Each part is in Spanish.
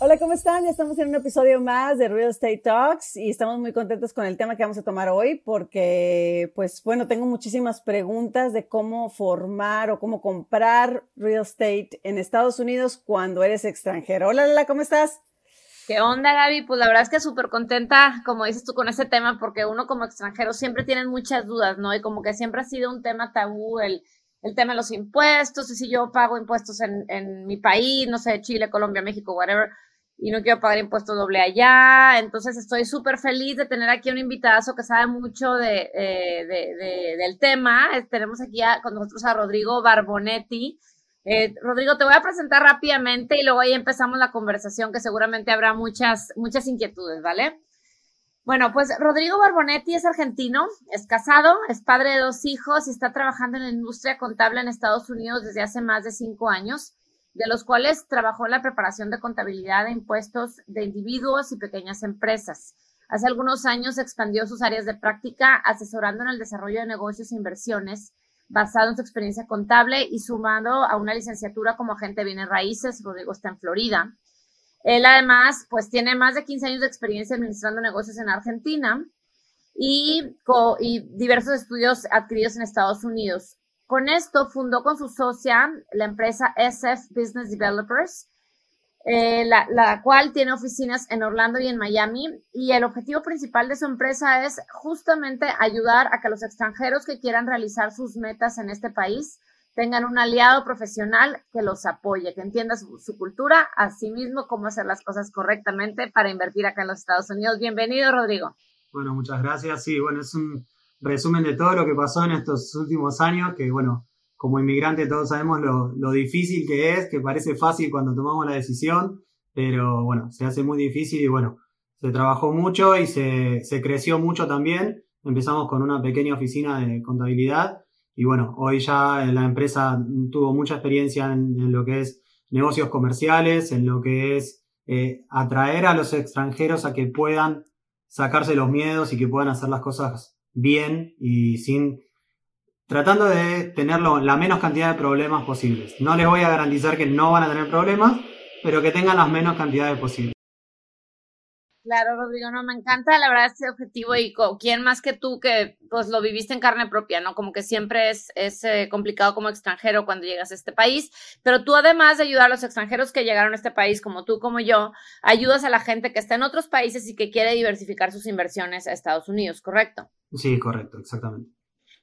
Hola, ¿cómo están? Ya estamos en un episodio más de Real Estate Talks y estamos muy contentos con el tema que vamos a tomar hoy porque, pues bueno, tengo muchísimas preguntas de cómo formar o cómo comprar real estate en Estados Unidos cuando eres extranjero. Hola, Lala, ¿cómo estás? ¿Qué onda, Gaby? Pues la verdad es que súper contenta, como dices tú, con este tema porque uno como extranjero siempre tiene muchas dudas, ¿no? Y como que siempre ha sido un tema tabú el el tema de los impuestos, si yo pago impuestos en, en mi país, no sé, Chile, Colombia, México, whatever, y no quiero pagar impuestos doble allá. Entonces estoy súper feliz de tener aquí un invitado que sabe mucho de, eh, de, del tema. tenemos aquí con nosotros a Rodrigo Barbonetti. Eh, Rodrigo, te voy a presentar rápidamente y luego ahí empezamos la conversación que seguramente habrá muchas, muchas inquietudes, ¿vale? Bueno, pues Rodrigo Barbonetti es argentino, es casado, es padre de dos hijos y está trabajando en la industria contable en Estados Unidos desde hace más de cinco años de los cuales trabajó en la preparación de contabilidad de impuestos de individuos y pequeñas empresas. Hace algunos años expandió sus áreas de práctica asesorando en el desarrollo de negocios e inversiones basado en su experiencia contable y sumando a una licenciatura como agente de bienes raíces. Rodrigo está en Florida. Él además, pues tiene más de 15 años de experiencia administrando negocios en Argentina y, y diversos estudios adquiridos en Estados Unidos. Con esto fundó con su socia la empresa SF Business Developers, eh, la, cual tiene oficinas en Orlando y en Miami. Y el objetivo principal de su empresa es justamente ayudar a que los extranjeros que quieran realizar sus metas en este país tengan un aliado profesional que los apoye, que entienda su, su cultura, asimismo cómo hacer las cosas correctamente para invertir acá en los Estados Unidos. Bienvenido, Rodrigo. Bueno, muchas gracias. Sí, bueno, es un resumen de todo lo que pasó en estos últimos años, que bueno, como inmigrante todos sabemos lo, difícil que es, que parece fácil cuando tomamos la decisión, pero bueno, se hace muy difícil y bueno, se trabajó mucho y se, se creció mucho también. Empezamos con una pequeña oficina de contabilidad y bueno, hoy ya la empresa tuvo mucha experiencia en, lo que es negocios comerciales, en lo que es eh, atraer a los extranjeros a que puedan sacarse los miedos y que puedan hacer las cosas bien y sin tratando de tener la menos cantidad de problemas posibles. No les voy a garantizar que no van a tener problemas, pero que tengan las menos cantidades posibles. Claro, Rodrigo, no, me encanta la verdad este objetivo y quién más que tú que pues lo viviste en carne propia, ¿no? Como que siempre es, es eh, complicado como extranjero cuando llegas a este país, pero tú además de ayudar a los extranjeros que llegaron a este país, como tú, como yo, ayudas a la gente que está en otros países y que quiere diversificar sus inversiones a Estados Unidos, ¿correcto? Sí, correcto, exactamente.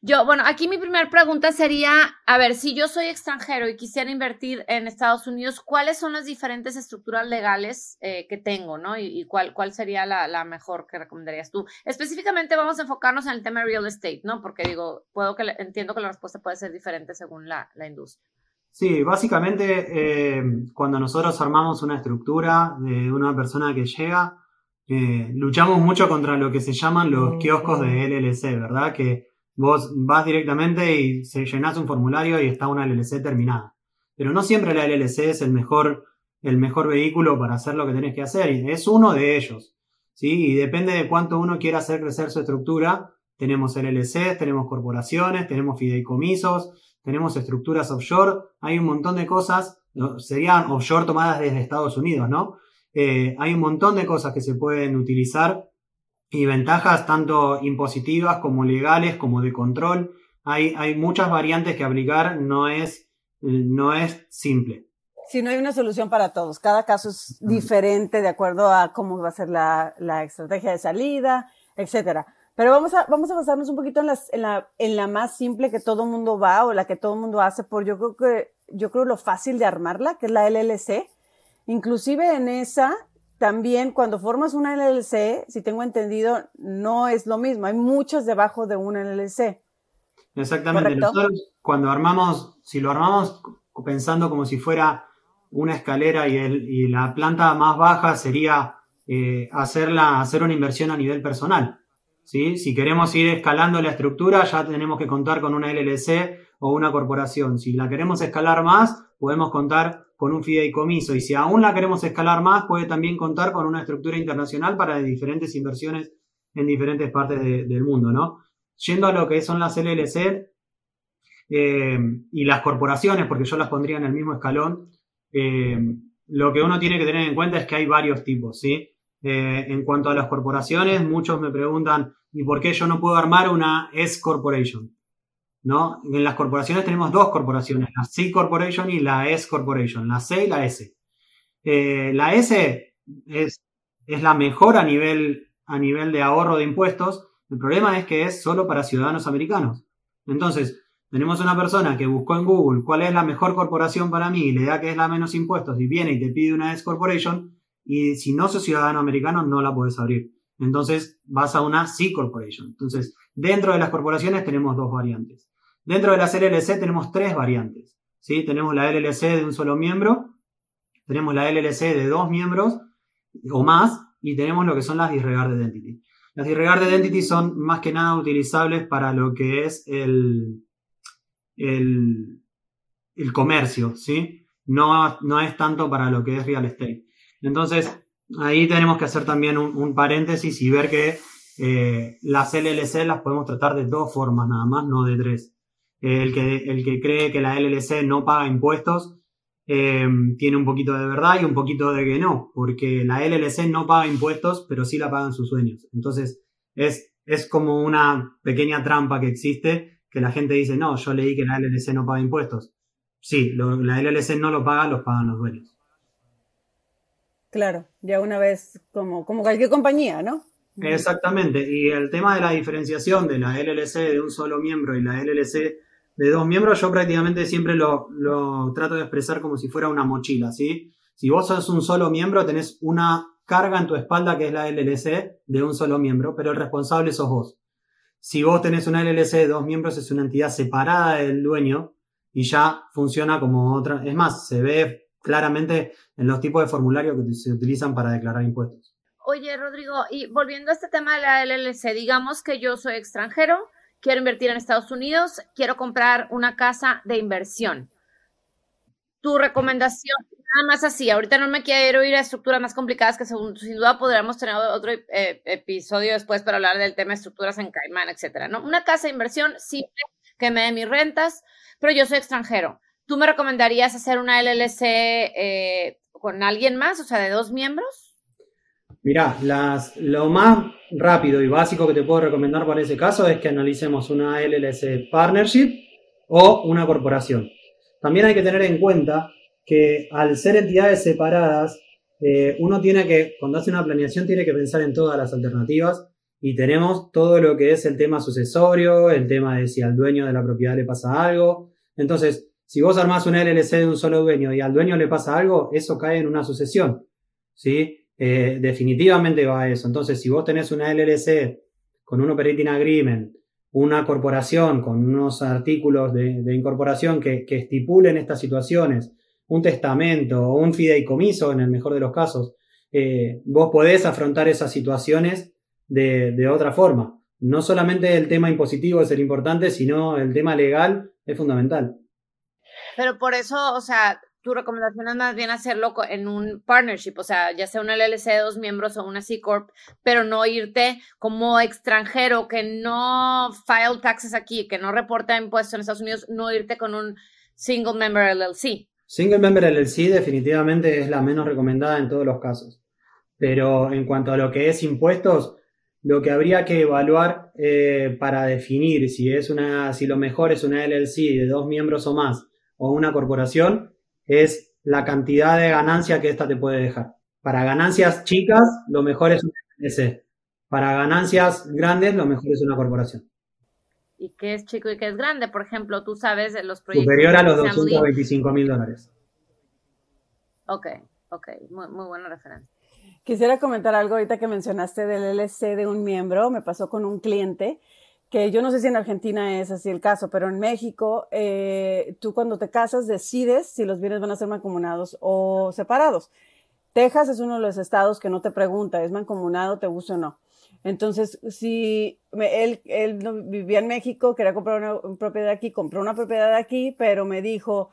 Yo, bueno, aquí mi primera pregunta sería, a ver, si yo soy extranjero y quisiera invertir en Estados Unidos, ¿cuáles son las diferentes estructuras legales eh, que tengo, no? Y, cuál, cuál sería la, mejor que recomendarías tú. Específicamente vamos a enfocarnos en el tema de real estate, ¿no? Porque digo, puedo que entiendo que la respuesta puede ser diferente según la, industria. Sí, básicamente eh, cuando nosotros armamos una estructura de una persona que llega, eh, luchamos mucho contra lo que se llaman los kioscos de LLC, ¿verdad? Que Vos vas directamente y se llenás un formulario y está una LLC terminada. Pero no siempre la LLC es el mejor, el mejor vehículo para hacer lo que tenés que hacer. Y es uno de ellos. ¿sí? Y depende de cuánto uno quiera hacer crecer su estructura. Tenemos LLC, tenemos corporaciones, tenemos fideicomisos, tenemos estructuras offshore. Hay un montón de cosas. Serían offshore tomadas desde Estados Unidos, ¿no? Eh, hay un montón de cosas que se pueden utilizar y ventajas tanto impositivas como legales como de control. Hay, hay muchas variantes que aplicar, no es, no es simple. Sí, no hay una solución para todos. Cada caso es diferente de acuerdo a cómo va a ser la, la estrategia de salida, etcétera. Pero vamos a, vamos a basarnos un poquito en, las, en, la, en la más simple que todo mundo va o la que todo mundo hace por yo creo que, yo creo lo fácil de armarla, que es la LLC. Inclusive en esa también cuando formas una LLC, si tengo entendido, no es lo mismo. Hay muchos debajo de una LLC. Exactamente. Nosotros cuando armamos, si lo armamos pensando como si fuera una escalera y, el, y la planta más baja sería eh, hacerla, hacer una inversión a nivel personal. ¿sí? Si queremos ir escalando la estructura, ya tenemos que contar con una LLC o una corporación. Si la queremos escalar más, podemos contar con un fideicomiso. Y si aún la queremos escalar más, puede también contar con una estructura internacional para diferentes inversiones en diferentes partes del mundo, ¿no? Yendo a lo que son las LLC eh, y las corporaciones, porque yo las pondría en el mismo escalón, eh, lo que uno tiene que tener en cuenta es que hay varios tipos, ¿sí? Eh, en cuanto a las corporaciones, muchos me preguntan, ¿y por qué yo no puedo armar una S Corporation? En las corporaciones tenemos dos corporaciones, la C Corporation y la S Corporation, la C y la S. Eh, la S es, es, la mejor a nivel, a nivel de ahorro de impuestos. El problema es que es solo para ciudadanos americanos. Entonces, tenemos una persona que buscó en Google cuál es la mejor corporación para mí y le da que es la menos impuestos y viene y te pide una S Corporation, y si no sos ciudadano americano no la puedes abrir. Entonces vas a una C Corporation. Entonces, dentro de las corporaciones tenemos dos variantes. Dentro de las LLC tenemos tres variantes. ¿sí? Tenemos la LLC de un solo miembro, tenemos la LLC de dos miembros o más, y tenemos lo que son las disregarded entity. Las disregarded entity son más que nada utilizables para lo que es el, el, el comercio, ¿sí? No, no es tanto para lo que es real estate. Entonces, ahí tenemos que hacer también un, paréntesis y ver que eh, las LLC las podemos tratar de dos formas nada más, no de tres. El, que, el que cree que la LLC no paga impuestos eh, tiene un poquito de verdad y un poquito de que no, porque la LLC no paga impuestos, pero sí la pagan sus dueños. Entonces, es, es como una pequeña trampa que existe, que la gente dice, no, yo leí que la LLC no paga impuestos. Sí, la LLC no lo paga, los pagan los dueños. Claro, ya una vez como, como cualquier compañía, ¿no? Exactamente, y el tema de la diferenciación de la LLC de un solo miembro y la LLC de dos miembros, yo prácticamente siempre lo, lo trato de expresar como si fuera una mochila, ¿sí? Si vos sos un solo miembro, tenés una carga en tu espalda que es la LLC de un solo miembro, pero el responsable sos vos. Si vos tenés una LLC de dos miembros, es una entidad separada del dueño y ya funciona como otra. Es más, se ve claramente en los tipos de formularios que se utilizan para declarar impuestos. Oye, Rodrigo, y volviendo a este tema de la LLC, digamos que yo soy extranjero, quiero invertir en Estados Unidos, quiero comprar una casa de inversión. Tu recomendación, nada más así, ahorita no me quiero ir a estructuras más complicadas que sin duda podríamos tener otro eh, episodio después para hablar del tema de estructuras en Caimán, etcétera, ¿no? Una casa de inversión simple que me dé mis rentas, pero yo soy extranjero. ¿Tú me recomendarías hacer una LLC eh, con alguien más, o sea, de dos miembros? Mira, las, lo más rápido y básico que te puedo recomendar para ese caso es que analicemos una LLC partnership o una corporación. También hay que tener en cuenta que al ser entidades separadas, eh, uno tiene que, cuando hace una planeación, tiene que pensar en todas las alternativas y tenemos todo lo que es el tema sucesorio, el tema de si al dueño de la propiedad le pasa algo. Entonces, si vos armás una LLC de un solo dueño y al dueño le pasa algo, eso cae en una sucesión. ¿sí? Eh, definitivamente va a eso. Entonces, si vos tenés una LLC con un operating agreement, una corporación con unos artículos de, incorporación que, estipulen estas situaciones, un testamento o un fideicomiso en el mejor de los casos, eh, vos podés afrontar esas situaciones de, de otra forma. No solamente el tema impositivo es el importante, sino el tema legal es fundamental. Pero por eso, o sea, tu recomendación es más bien hacerlo en un partnership, o sea, ya sea una LLC de dos miembros o una C Corp, pero no irte como extranjero que no file taxes aquí, que no reporta impuestos en Estados Unidos, no irte con un single member LLC. Single member LLC definitivamente es la menos recomendada en todos los casos. Pero en cuanto a lo que es impuestos, lo que habría que evaluar eh, para definir si es una, si lo mejor es una LLC de dos miembros o más o una corporación es la cantidad de ganancia que ésta te puede dejar. Para ganancias chicas, lo mejor es una LLC. Para ganancias grandes, lo mejor es una corporación. ¿Y qué es chico y qué es grande? Por ejemplo, tú sabes de los proyectos. Superior a los 225 mil dólares. Ok, ok, muy, muy buena referencia. Quisiera comentar algo ahorita que mencionaste del LLC de un miembro. Me pasó con un cliente que yo no sé si en Argentina es así el caso, pero en México, eh, tú cuando te casas decides si los bienes van a ser mancomunados o separados. Texas es uno de los estados que no te pregunta, ¿es mancomunado, te gusta o no? Entonces, si él, vivía en México, quería comprar una, propiedad aquí, compró una propiedad aquí, pero me dijo,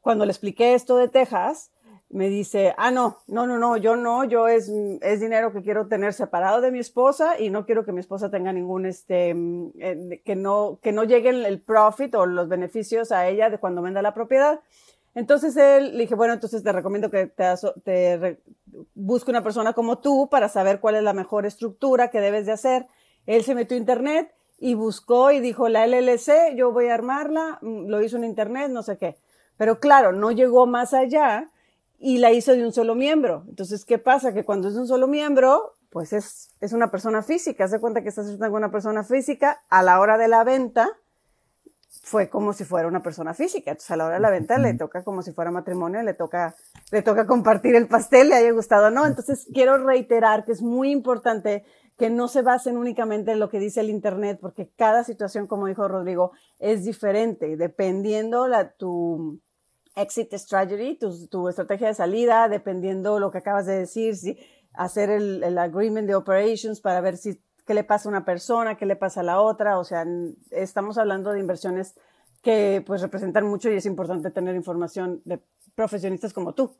cuando le expliqué esto de Texas, me dice, ah, no, no, no, no, yo no, yo es, es dinero que quiero tener separado de mi esposa y no quiero que mi esposa tenga ningún, este, mm, eh, que no, que no llegue el profit o los beneficios a ella de cuando venda la propiedad. Entonces él le dije, bueno, entonces te recomiendo que te, te busque una persona como tú para saber cuál es la mejor estructura que debes de hacer. Él se metió a internet y buscó y dijo, la LLC, yo voy a armarla, mm, lo hizo en internet, no sé qué. Pero claro, no llegó más allá y la hizo de un solo miembro. Entonces, ¿qué pasa? Que cuando es de un solo miembro, pues es, es una persona física. Haz cuenta que estás con una persona física a la hora de la venta fue como si fuera una persona física. Entonces, a la hora de la venta le toca como si fuera matrimonio, le toca, le toca compartir el pastel, le haya gustado o no. Entonces, quiero reiterar que es muy importante que no se basen únicamente en lo que dice el Internet, porque cada situación, como dijo Rodrigo, es diferente, dependiendo la, tu exit strategy, tu, tu estrategia de salida, dependiendo lo que acabas de decir, si hacer el, el agreement de operations para ver si qué le pasa a una persona, qué le pasa a la otra, o sea, estamos hablando de inversiones que pues representan mucho y es importante tener información de profesionistas como tú.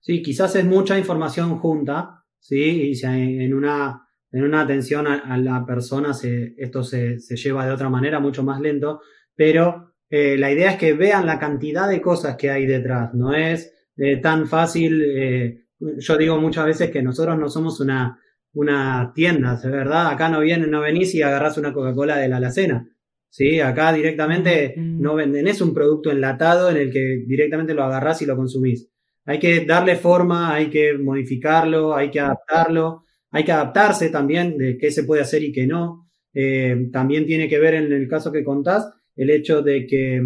Sí, quizás es mucha información junta, ¿sí? Y si en una, en una atención a, la persona se, esto se, se, lleva de otra manera, mucho más lento, pero eh, la idea es que vean la cantidad de cosas que hay detrás, no es eh, tan fácil, eh, yo digo muchas veces que nosotros no somos una, una tienda, ¿de verdad? Acá no viene, no venís y agarrás una Coca-Cola de la alacena. ¿Sí? Acá directamente no venden, es un producto enlatado en el que directamente lo agarrás y lo consumís. Hay que darle forma, hay que modificarlo, hay que adaptarlo, hay que adaptarse también de qué se puede hacer y qué no. Eh, también tiene que ver en el caso que contás el hecho de que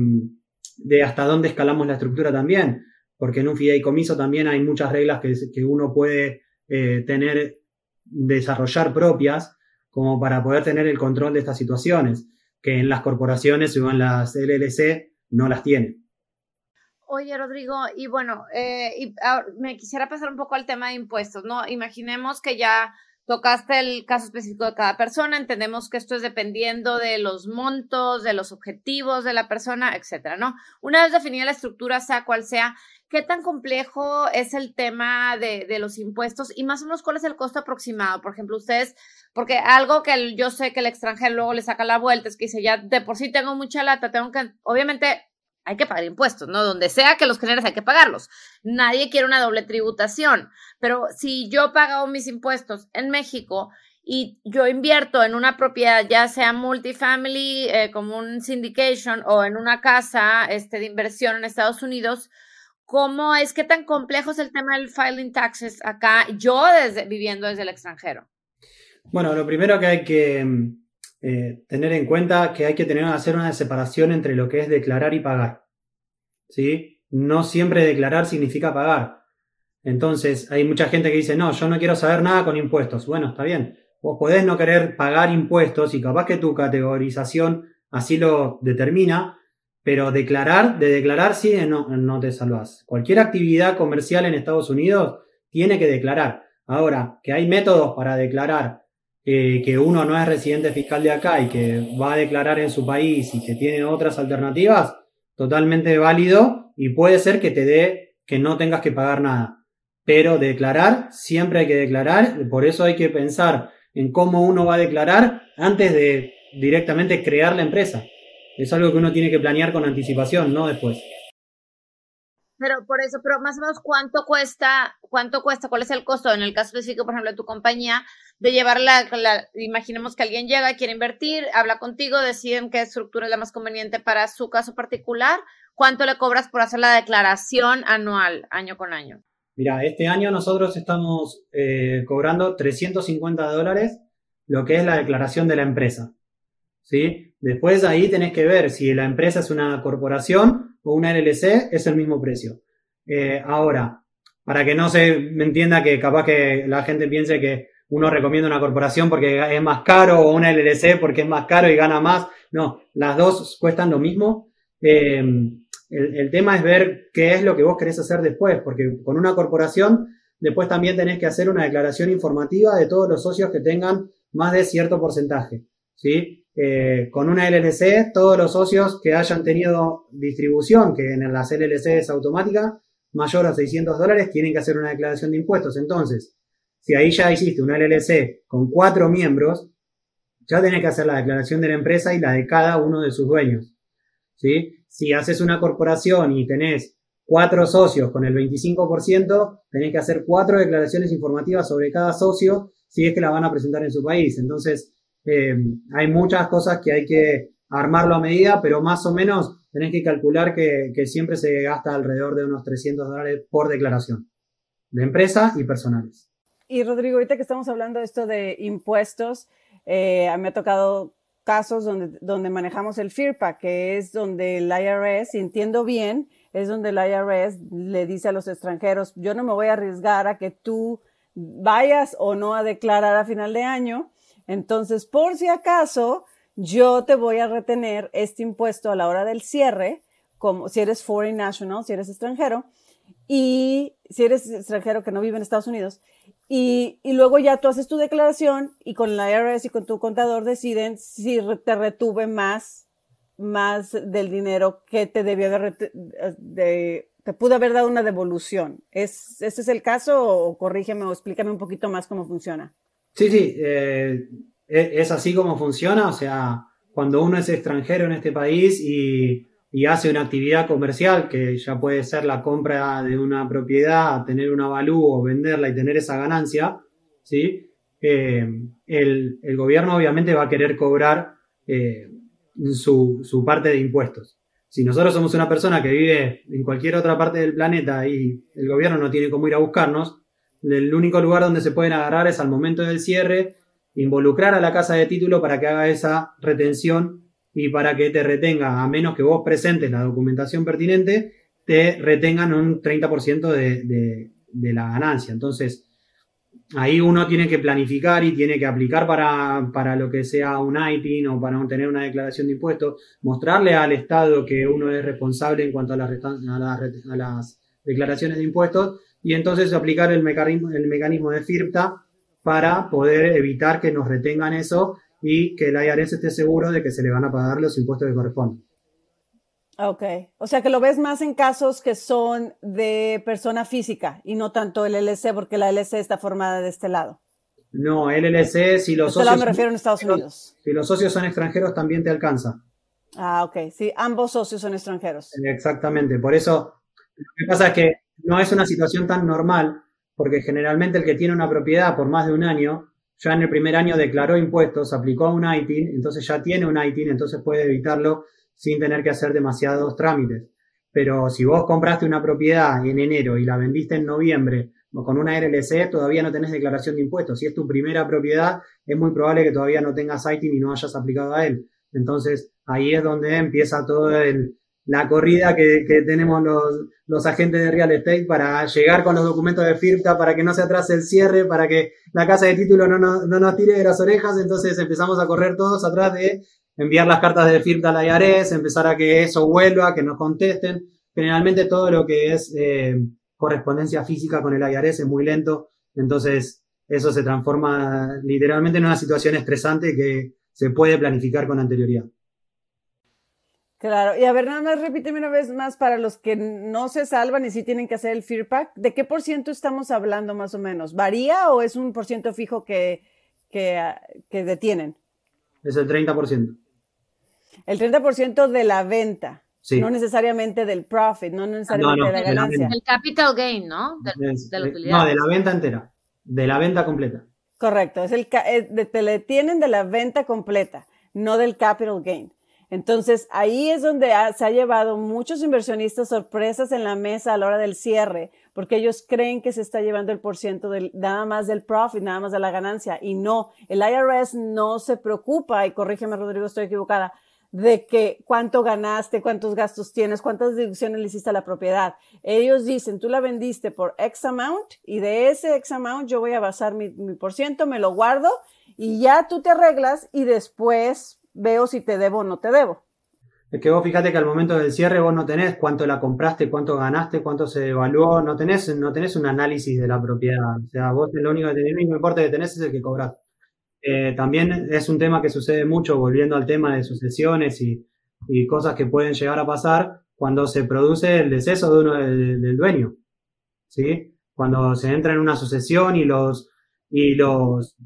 de hasta dónde escalamos la estructura también, porque en un fideicomiso también hay muchas reglas que, uno puede eh, tener desarrollar propias como para poder tener el control de estas situaciones, que en las corporaciones o en las LLC no las tienen. Oye, Rodrigo, y bueno, eh, y me quisiera pasar un poco al tema de impuestos, ¿no? Imaginemos que ya tocaste el caso específico de cada persona, entendemos que esto es dependiendo de los montos, de los objetivos de la persona, etcétera, ¿no? Una vez definida la estructura, sea cual sea, ¿Qué tan complejo es el tema de, de, los impuestos y más o menos cuál es el costo aproximado? Por ejemplo, ustedes, porque algo que yo sé que el extranjero luego le saca la vuelta es que dice, ya de por sí tengo mucha lata, tengo que, obviamente hay que pagar impuestos, ¿no? Donde sea que los generes hay que pagarlos. Nadie quiere una doble tributación, pero si yo pago mis impuestos en México y yo invierto en una propiedad, ya sea multifamily, eh, como un syndication o en una casa este, de inversión en Estados Unidos, ¿Cómo es que tan complejo es el tema del filing taxes acá, yo desde, viviendo desde el extranjero? Bueno, lo primero que hay que eh, tener en cuenta que hay que tener hacer una separación entre lo que es declarar y pagar. ¿Sí? No siempre declarar significa pagar. Entonces, hay mucha gente que dice, no, yo no quiero saber nada con impuestos. Bueno, está bien. Vos podés no querer pagar impuestos y capaz que tu categorización así lo determina, pero declarar, de declarar sí, no, no te salvas. Cualquier actividad comercial en Estados Unidos tiene que declarar. Ahora, que hay métodos para declarar eh, que uno no es residente fiscal de acá y que va a declarar en su país y que tiene otras alternativas, totalmente válido y puede ser que te dé que no tengas que pagar nada. Pero declarar, siempre hay que declarar, por eso hay que pensar en cómo uno va a declarar antes de directamente crear la empresa. Es algo que uno tiene que planear con anticipación, no después. Pero por eso, pero más o menos cuánto cuesta, cuánto cuesta, cuál es el costo en el caso específico, por ejemplo, de tu compañía, de llevar la, imaginemos que alguien llega, quiere invertir, habla contigo, deciden qué estructura es la más conveniente para su caso particular, ¿cuánto le cobras por hacer la declaración anual, año con año? Mira, este año nosotros estamos eh, cobrando 350 dólares lo que es la declaración de la empresa. ¿sí? Después ahí tenés que ver si la empresa es una corporación o una LLC, es el mismo precio. Eh, ahora, para que no se me entienda que capaz que la gente piense que uno recomienda una corporación porque es más caro o una LLC porque es más caro y gana más. No, las dos cuestan lo mismo. Eh, el, tema es ver qué es lo que vos querés hacer después, porque con una corporación después también tenés que hacer una declaración informativa de todos los socios que tengan más de cierto porcentaje. ¿sí? Eh, con una LLC, todos los socios que hayan tenido distribución, que en las LLC es automática, mayor a 600 dólares, tienen que hacer una declaración de impuestos. Entonces, si ahí ya hiciste una LLC con cuatro miembros, ya tenés que hacer la declaración de la empresa y la de cada uno de sus dueños. ¿sí? Si haces una corporación y tenés cuatro socios con el 25%, tenés que hacer cuatro declaraciones informativas sobre cada socio si es que la van a presentar en su país. Entonces, eh, hay muchas cosas que hay que armarlo a medida, pero más o menos tenés que calcular que, siempre se gasta alrededor de unos 300 dólares por declaración, de empresa y personales. Y Rodrigo, ahorita que estamos hablando de esto de impuestos, eh, me ha tocado casos donde, donde manejamos el FIRPA, que es donde el IRS, si entiendo bien, es donde el IRS le dice a los extranjeros, yo no me voy a arriesgar a que tú vayas o no a declarar a final de año, entonces por si acaso yo te voy a retener este impuesto a la hora del cierre, como si eres foreign national, si eres extranjero, y si eres extranjero que no vive en Estados Unidos, y, luego ya tú haces tu declaración y con la IRS y con tu contador deciden si te retuve más, más del dinero que te debió haber, de, te pudo haber dado una devolución. ¿Es, ¿Ese es el caso o corrígeme o explícame un poquito más cómo funciona? Sí, sí, eh, e, es así como funciona. O sea, cuando uno es extranjero en este país y hace una actividad comercial que ya puede ser la compra de una propiedad, tener un avalúo, venderla y tener esa ganancia, ¿sí? Eh, el, gobierno obviamente va a querer cobrar eh, su, parte de impuestos. Si nosotros somos una persona que vive en cualquier otra parte del planeta y el gobierno no tiene cómo ir a buscarnos, el único lugar donde se pueden agarrar es al momento del cierre, involucrar a la casa de título para que haga esa retención y para que te retenga, a menos que vos presentes la documentación pertinente, te retengan un 30% de, de, la ganancia. Entonces, ahí uno tiene que planificar y tiene que aplicar para, lo que sea un ITIN o para tener una declaración de impuestos, mostrarle al Estado que uno es responsable en cuanto a, a, las declaraciones de impuestos y entonces aplicar el mecanismo, el mecanismo de FIRPTA para poder evitar que nos retengan eso y que el IRS esté seguro de que se le van a pagar los impuestos que corresponden. Ok, o sea que lo ves más en casos que son de persona física y no tanto el LLC, porque la LLC está formada de este lado. No, el LLC, si los este socios. me refiero en Estados Unidos. Si los socios son extranjeros, también te alcanza. Ah, ok, sí, ambos socios son extranjeros. Exactamente, por eso lo que pasa es que no es una situación tan normal, porque generalmente el que tiene una propiedad por más de un año ya en el primer año declaró impuestos, aplicó a un ITIN, entonces ya tiene un ITIN, entonces puede evitarlo sin tener que hacer demasiados trámites. Pero si vos compraste una propiedad en enero y la vendiste en noviembre con una RLC, todavía no tenés declaración de impuestos. Si es tu primera propiedad, es muy probable que todavía no tengas ITIN y no hayas aplicado a él. Entonces, ahí es donde empieza todo el, la corrida que, tenemos los, agentes de real estate para llegar con los documentos de FIRTA, para que no se atrase el cierre, para que la casa de título no, nos tire de las orejas. Entonces empezamos a correr todos atrás de enviar las cartas de FIRTA a la empezar a que eso vuelva, que nos contesten. Generalmente todo lo que es eh, correspondencia física con el IARES es muy lento. Entonces eso se transforma literalmente en una situación estresante que se puede planificar con anterioridad. Claro, y a ver, nada más repíteme una vez más para los que no se salvan y sí tienen que hacer el FearPack, ¿de qué por ciento estamos hablando más o menos? ¿Varía o es un por ciento fijo que, que, que detienen? Es el 30%. El 30% de la venta. Sí. No necesariamente del profit, no necesariamente de la ganancia. El capital gain, ¿no? De, la utilidad. No, de la venta entera, de la venta completa. Correcto, es el, te le tienen de la venta completa, no del capital gain. Entonces, ahí es donde se ha llevado muchos inversionistas sorpresas en la mesa a la hora del cierre, porque ellos creen que se está llevando el porciento del, nada más del profit, nada más de la ganancia. Y no, el IRS no se preocupa, y corrígeme Rodrigo, estoy equivocada, de que cuánto ganaste, cuántos gastos tienes, cuántas deducciones le hiciste a la propiedad. Ellos dicen, tú la vendiste por X amount y de ese X amount yo voy a basar mi, mi por ciento, me lo guardo y ya tú te arreglas y después veo si te debo o no te debo. Es que vos fíjate que al momento del cierre vos no tenés cuánto la compraste, cuánto ganaste, cuánto se evaluó, no tenés, no tenés un análisis de la propiedad. O sea, vos lo único que tenés, el mismo importe que tenés es el que cobrás. Eh, también es un tema que sucede mucho, volviendo al tema de sucesiones y, y cosas que pueden llegar a pasar cuando se produce el deceso de uno del, del dueño. ¿Sí? Cuando se entra en una sucesión y los, y los,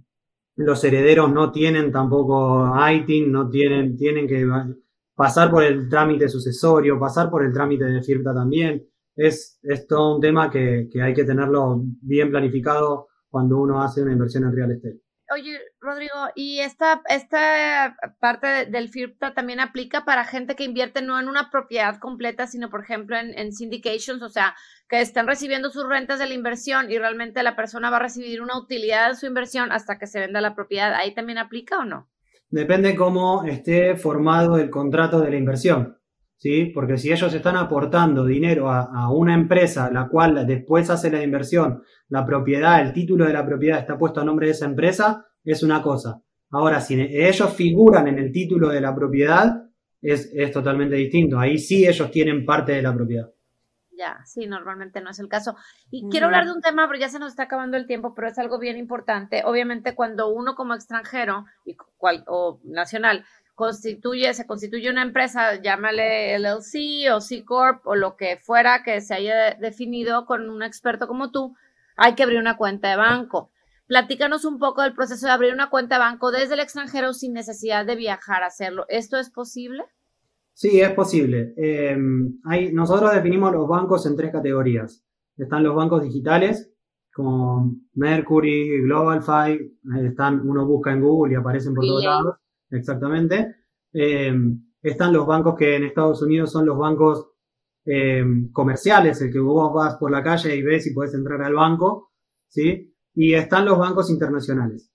los herederos no tienen tampoco ITIN, no tienen, tienen que pasar por el trámite sucesorio, pasar por el trámite de FIRTA también. Es, es todo un tema que, que hay que tenerlo bien planificado cuando uno hace una inversión en real estate. Oye, Rodrigo, ¿y esta, esta parte del FIRPTA también aplica para gente que invierte no en una propiedad completa, sino, por ejemplo, en, en, syndications, o sea, que estén recibiendo sus rentas de la inversión y realmente la persona va a recibir una utilidad de su inversión hasta que se venda la propiedad? ¿Ahí también aplica o no? Depende cómo esté formado el contrato de la inversión. ¿Sí? Porque si ellos están aportando dinero a, a una empresa, la cual después hace la inversión, la propiedad, el título de la propiedad está puesto a nombre de esa empresa, es una cosa. Ahora, si ellos figuran en el título de la propiedad, es, es totalmente distinto. Ahí sí ellos tienen parte de la propiedad. Ya, sí, normalmente no es el caso. Y quiero hablar de un tema, pero ya se nos está acabando el tiempo, pero es algo bien importante. Obviamente, cuando uno como extranjero y cual, o nacional constituye, se constituye una empresa, llámale LLC o C Corp o lo que fuera que se haya definido con un experto como tú, hay que abrir una cuenta de banco. Platícanos un poco del proceso de abrir una cuenta de banco desde el extranjero sin necesidad de viajar a hacerlo. ¿Esto es posible? Sí, es posible. Eh, hay, nosotros definimos los bancos en tres categorías. Están los bancos digitales, como Mercury, GlobalFi, están, uno busca en Google y aparecen por todos lados. Exactamente. Eh, están los bancos que en Estados Unidos son los bancos eh, comerciales, el que vos vas por la calle y ves si puedes entrar al banco, ¿sí? Y están los bancos internacionales.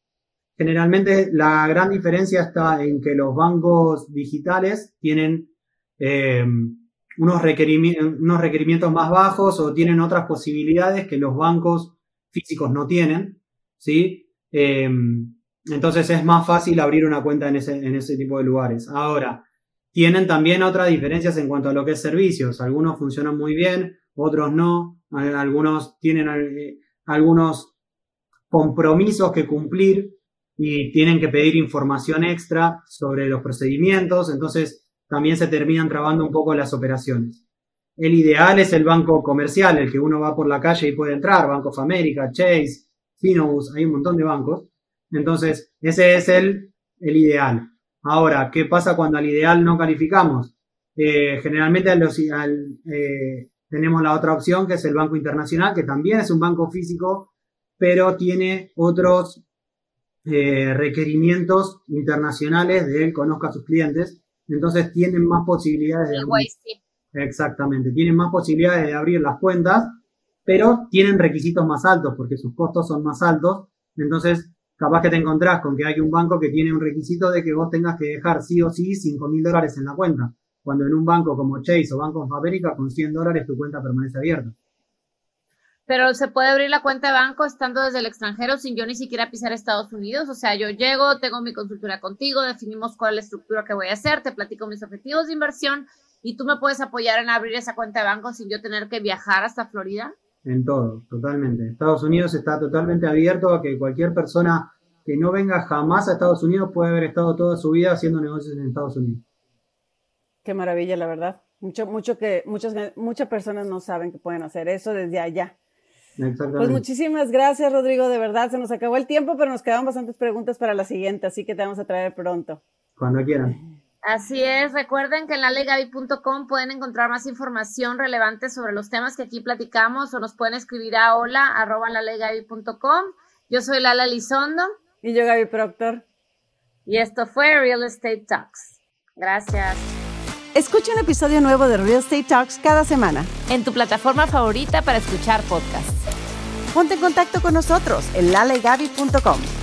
Generalmente la gran diferencia está en que los bancos digitales tienen eh, unos, requerimientos, más bajos o tienen otras posibilidades que los bancos físicos no tienen, ¿sí? Entonces es más fácil abrir una cuenta en ese, en ese tipo de lugares. Ahora, tienen también otras diferencias en cuanto a lo que es servicios. Algunos funcionan muy bien, otros no. Algunos tienen eh, algunos compromisos que cumplir y tienen que pedir información extra sobre los procedimientos. Entonces también se terminan trabando un poco las operaciones. El ideal es el banco comercial, el que uno va por la calle y puede entrar. Bank of America, Chase, Finovus, hay un montón de bancos entonces, ese es el, el ideal. Ahora, ¿qué pasa cuando al ideal no calificamos? Eh, generalmente al, eh, tenemos la otra opción que es el Banco Internacional, que también es un banco físico, pero tiene otros eh, requerimientos internacionales de él conozca a sus clientes. Entonces tienen más posibilidades de abrir. Exactamente, tienen más posibilidades de abrir las cuentas, pero tienen requisitos más altos porque sus costos son más altos. Entonces capaz que te encontrás con que hay un banco que tiene un requisito de que vos tengas que dejar sí o sí 5 mil dólares en la cuenta, cuando en un banco como Chase o Banco of America con 100 dólares tu cuenta permanece abierta. Pero se puede abrir la cuenta de banco estando desde el extranjero sin yo ni siquiera pisar Estados Unidos. O sea, yo llego, tengo mi consultoría contigo, definimos cuál es la estructura que voy a hacer, te platico mis objetivos de inversión y tú me puedes apoyar en abrir esa cuenta de banco sin yo tener que viajar hasta Florida en todo, totalmente. Estados Unidos está totalmente abierto a que cualquier persona que no venga jamás a Estados Unidos puede haber estado toda su vida haciendo negocios en Estados Unidos. Qué maravilla, la verdad. Mucho, mucho que muchas, muchas personas no saben que pueden hacer eso desde allá. Exactamente. Pues muchísimas gracias, Rodrigo. De verdad, se nos acabó el tiempo, pero nos quedan bastantes preguntas para la siguiente, así que te vamos a traer pronto. Cuando quieran. Así es, recuerden que en lalegaby.com pueden encontrar más información relevante sobre los temas que aquí platicamos o nos pueden escribir a hola arroba lalegaby.com. Yo soy Lala Lizondo. Y yo Gaby Proctor. Y esto fue Real Estate Talks. Gracias. Escucha un episodio nuevo de Real Estate Talks cada semana. En tu plataforma favorita para escuchar podcasts. Ponte en contacto con nosotros en lalegaby.com.